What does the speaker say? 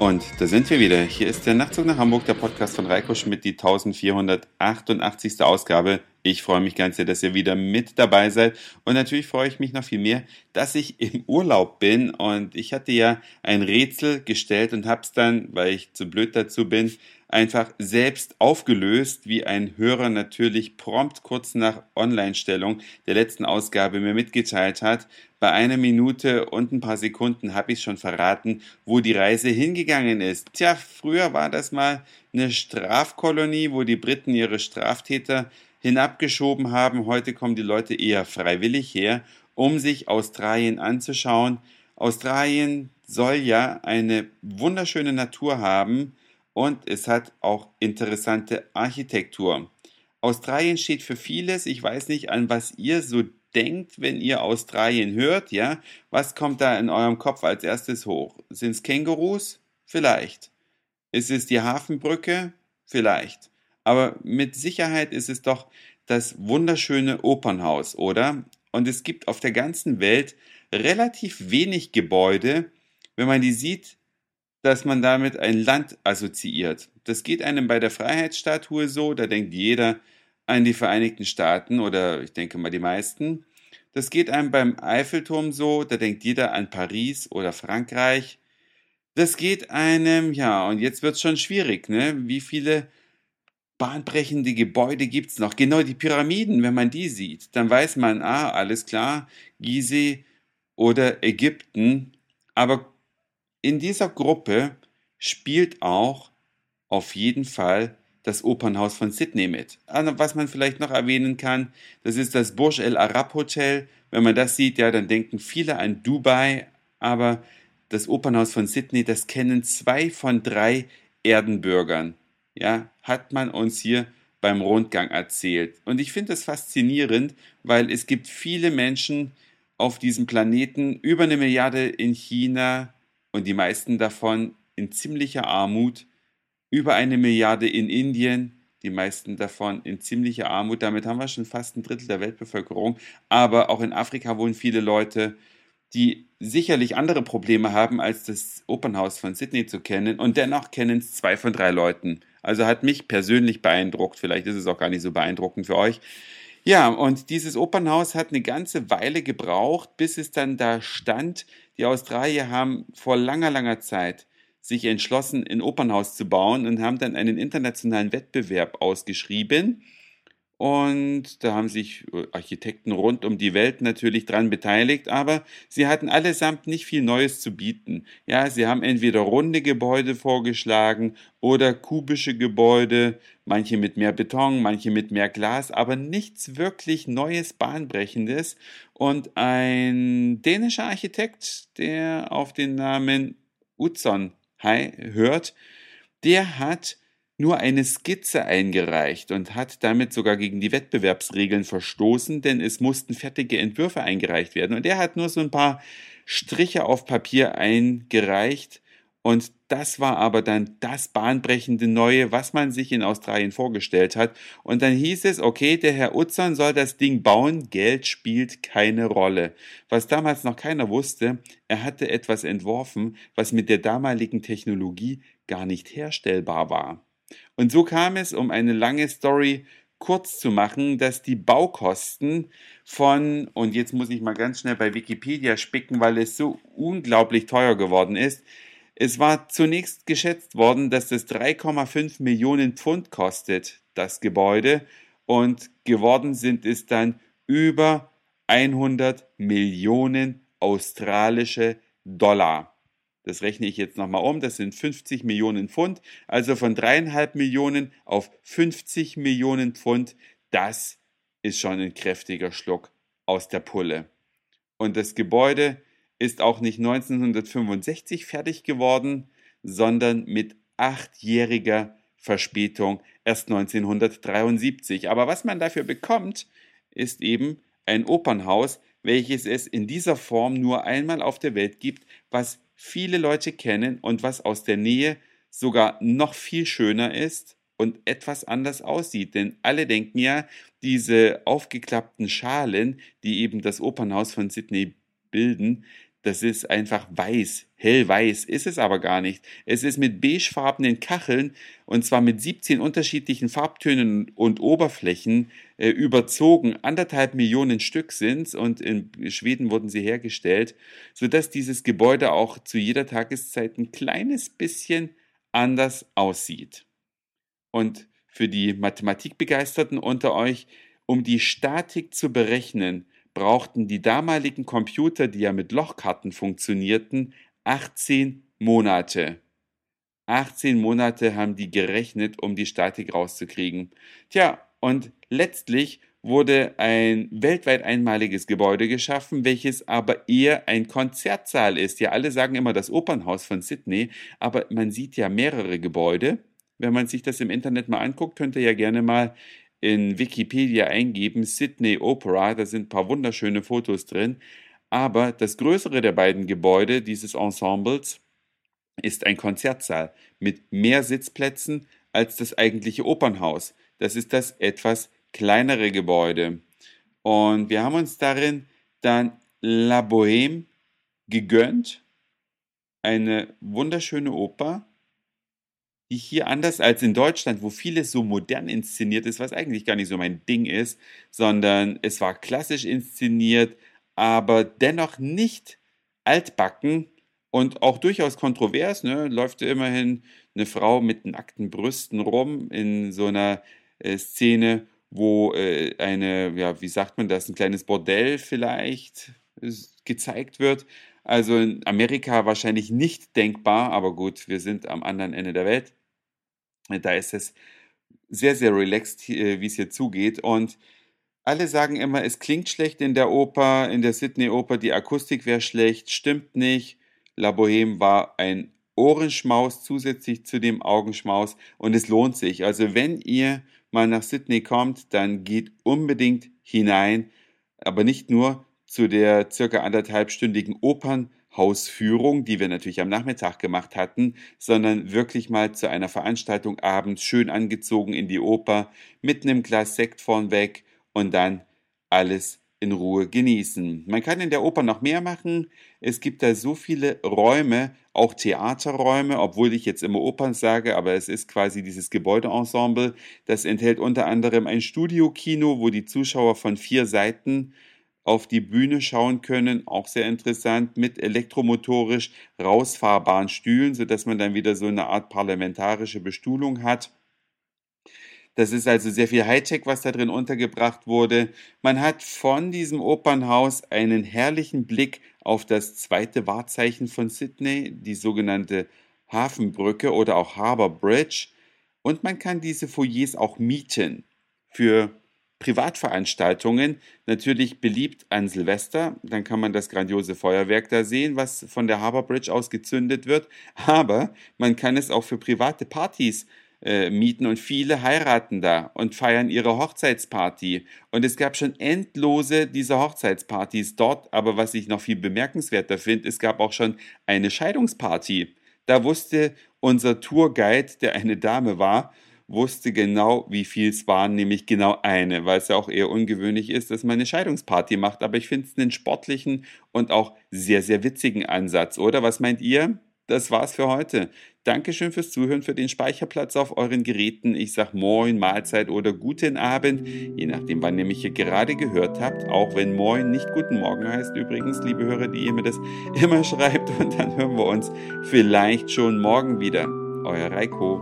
Und da sind wir wieder. Hier ist der Nachtzug nach Hamburg, der Podcast von Reiko Schmidt, die 1488. Ausgabe. Ich freue mich ganz sehr, dass ihr wieder mit dabei seid. Und natürlich freue ich mich noch viel mehr, dass ich im Urlaub bin. Und ich hatte ja ein Rätsel gestellt und habe es dann, weil ich zu blöd dazu bin, einfach selbst aufgelöst, wie ein Hörer natürlich prompt kurz nach Online-Stellung der letzten Ausgabe mir mitgeteilt hat. Bei einer Minute und ein paar Sekunden habe ich schon verraten, wo die Reise hingegangen ist. Tja, früher war das mal eine Strafkolonie, wo die Briten ihre Straftäter hinabgeschoben haben. Heute kommen die Leute eher freiwillig her, um sich Australien anzuschauen. Australien soll ja eine wunderschöne Natur haben, und es hat auch interessante Architektur. Australien steht für vieles. Ich weiß nicht, an was ihr so denkt, wenn ihr Australien hört, ja? Was kommt da in eurem Kopf als erstes hoch? Sind es Kängurus? Vielleicht. Ist es die Hafenbrücke? Vielleicht. Aber mit Sicherheit ist es doch das wunderschöne Opernhaus, oder? Und es gibt auf der ganzen Welt relativ wenig Gebäude. Wenn man die sieht, dass man damit ein Land assoziiert. Das geht einem bei der Freiheitsstatue so, da denkt jeder an die Vereinigten Staaten oder ich denke mal die meisten. Das geht einem beim Eiffelturm so, da denkt jeder an Paris oder Frankreich. Das geht einem, ja, und jetzt wird es schon schwierig, ne? Wie viele bahnbrechende Gebäude gibt es noch? Genau die Pyramiden, wenn man die sieht, dann weiß man, ah, alles klar, Gizeh oder Ägypten. Aber in dieser Gruppe spielt auch auf jeden Fall das Opernhaus von Sydney mit. Also, was man vielleicht noch erwähnen kann, das ist das Burj El Arab Hotel. Wenn man das sieht, ja, dann denken viele an Dubai, aber das Opernhaus von Sydney, das kennen zwei von drei Erdenbürgern. Ja, hat man uns hier beim Rundgang erzählt. Und ich finde das faszinierend, weil es gibt viele Menschen auf diesem Planeten, über eine Milliarde in China, und die meisten davon in ziemlicher Armut, über eine Milliarde in Indien, die meisten davon in ziemlicher Armut. Damit haben wir schon fast ein Drittel der Weltbevölkerung. Aber auch in Afrika wohnen viele Leute, die sicherlich andere Probleme haben, als das Opernhaus von Sydney zu kennen. Und dennoch kennen es zwei von drei Leuten. Also hat mich persönlich beeindruckt. Vielleicht ist es auch gar nicht so beeindruckend für euch. Ja, und dieses Opernhaus hat eine ganze Weile gebraucht, bis es dann da stand. Die Australier haben vor langer, langer Zeit sich entschlossen, ein Opernhaus zu bauen und haben dann einen internationalen Wettbewerb ausgeschrieben. Und da haben sich äh, Architekten rund um die Welt natürlich dran beteiligt, aber sie hatten allesamt nicht viel Neues zu bieten. Ja, sie haben entweder runde Gebäude vorgeschlagen oder kubische Gebäude, manche mit mehr Beton, manche mit mehr Glas, aber nichts wirklich Neues, Bahnbrechendes. Und ein dänischer Architekt, der auf den Namen Utzon hört, der hat nur eine Skizze eingereicht und hat damit sogar gegen die Wettbewerbsregeln verstoßen, denn es mussten fertige Entwürfe eingereicht werden. Und er hat nur so ein paar Striche auf Papier eingereicht. Und das war aber dann das bahnbrechende Neue, was man sich in Australien vorgestellt hat. Und dann hieß es, okay, der Herr Utzon soll das Ding bauen, Geld spielt keine Rolle. Was damals noch keiner wusste, er hatte etwas entworfen, was mit der damaligen Technologie gar nicht herstellbar war. Und so kam es, um eine lange Story kurz zu machen, dass die Baukosten von, und jetzt muss ich mal ganz schnell bei Wikipedia spicken, weil es so unglaublich teuer geworden ist. Es war zunächst geschätzt worden, dass das 3,5 Millionen Pfund kostet, das Gebäude, und geworden sind es dann über 100 Millionen australische Dollar. Das rechne ich jetzt nochmal um. Das sind 50 Millionen Pfund. Also von dreieinhalb Millionen auf 50 Millionen Pfund. Das ist schon ein kräftiger Schluck aus der Pulle. Und das Gebäude ist auch nicht 1965 fertig geworden, sondern mit achtjähriger Verspätung erst 1973. Aber was man dafür bekommt, ist eben ein Opernhaus, welches es in dieser Form nur einmal auf der Welt gibt, was viele Leute kennen und was aus der Nähe sogar noch viel schöner ist und etwas anders aussieht. Denn alle denken ja, diese aufgeklappten Schalen, die eben das Opernhaus von Sydney bilden, Das ist einfach weiß, hellweiß ist es aber gar nicht. Es ist mit beigefarbenen Kacheln und zwar mit 17 unterschiedlichen Farbtönen und Oberflächen äh, überzogen. Anderthalb Millionen Stück sind's und in Schweden wurden sie hergestellt, sodass dieses Gebäude auch zu jeder Tageszeit ein kleines bisschen anders aussieht. Und für die Mathematikbegeisterten unter euch, um die Statik zu berechnen, brauchten die damaligen Computer, die ja mit Lochkarten funktionierten, 18 Monate. 18 Monate haben die gerechnet, um die Statik rauszukriegen. Tja, und letztlich wurde ein weltweit einmaliges Gebäude geschaffen, welches aber eher ein Konzertsaal ist. Ja, alle sagen immer das Opernhaus von Sydney, aber man sieht ja mehrere Gebäude. Wenn man sich das im Internet mal anguckt, könnt ihr ja gerne mal in Wikipedia eingeben, Sydney Opera, da sind ein paar wunderschöne Fotos drin. Aber das größere der beiden Gebäude dieses Ensembles ist ein Konzertsaal mit mehr Sitzplätzen als das eigentliche Opernhaus. Das ist das etwas kleinere Gebäude. Und wir haben uns darin dann La Bohème gegönnt. Eine wunderschöne Oper hier anders als in Deutschland, wo vieles so modern inszeniert ist, was eigentlich gar nicht so mein Ding ist, sondern es war klassisch inszeniert, aber dennoch nicht altbacken und auch durchaus kontrovers. Ne? Läuft immerhin eine Frau mit nackten Brüsten rum in so einer äh, Szene, wo äh, eine, ja, wie sagt man das, ein kleines Bordell vielleicht äh, gezeigt wird. Also in Amerika wahrscheinlich nicht denkbar, aber gut, wir sind am anderen Ende der Welt. Da ist es sehr, sehr relaxed, wie es hier zugeht. Und alle sagen immer, es klingt schlecht in der Oper, in der Sydney Oper, die Akustik wäre schlecht, stimmt nicht. La Boheme war ein Ohrenschmaus zusätzlich zu dem Augenschmaus und es lohnt sich. Also wenn ihr mal nach Sydney kommt, dann geht unbedingt hinein, aber nicht nur zu der circa anderthalbstündigen Opern Hausführung, die wir natürlich am Nachmittag gemacht hatten, sondern wirklich mal zu einer Veranstaltung abends schön angezogen in die Oper mit einem Glas Sekt vornweg und dann alles in Ruhe genießen. Man kann in der Oper noch mehr machen. Es gibt da so viele Räume, auch Theaterräume, obwohl ich jetzt immer Opern sage, aber es ist quasi dieses Gebäudeensemble. Das enthält unter anderem ein Studiokino, wo die Zuschauer von vier Seiten auf die Bühne schauen können, auch sehr interessant, mit elektromotorisch rausfahrbaren Stühlen, sodass man dann wieder so eine Art parlamentarische Bestuhlung hat. Das ist also sehr viel Hightech, was da drin untergebracht wurde. Man hat von diesem Opernhaus einen herrlichen Blick auf das zweite Wahrzeichen von Sydney, die sogenannte Hafenbrücke oder auch Harbour Bridge. Und man kann diese Foyers auch mieten für Privatveranstaltungen natürlich beliebt an Silvester. Dann kann man das grandiose Feuerwerk da sehen, was von der Harbour Bridge aus gezündet wird. Aber man kann es auch für private Partys äh, mieten und viele heiraten da und feiern ihre Hochzeitsparty. Und es gab schon endlose dieser Hochzeitspartys dort. Aber was ich noch viel bemerkenswerter finde, es gab auch schon eine Scheidungsparty. Da wusste unser Tourguide, der eine Dame war, wusste genau, wie viel es waren, nämlich genau eine, weil es ja auch eher ungewöhnlich ist, dass man eine Scheidungsparty macht. Aber ich finde es einen sportlichen und auch sehr, sehr witzigen Ansatz, oder? Was meint ihr? Das war's für heute. Dankeschön fürs Zuhören, für den Speicherplatz auf euren Geräten. Ich sag Moin, Mahlzeit oder Guten Abend, je nachdem, wann ihr mich hier gerade gehört habt. Auch wenn Moin nicht Guten Morgen heißt, übrigens, liebe Hörer, die ihr mir das immer schreibt. Und dann hören wir uns vielleicht schon morgen wieder. Euer Reiko.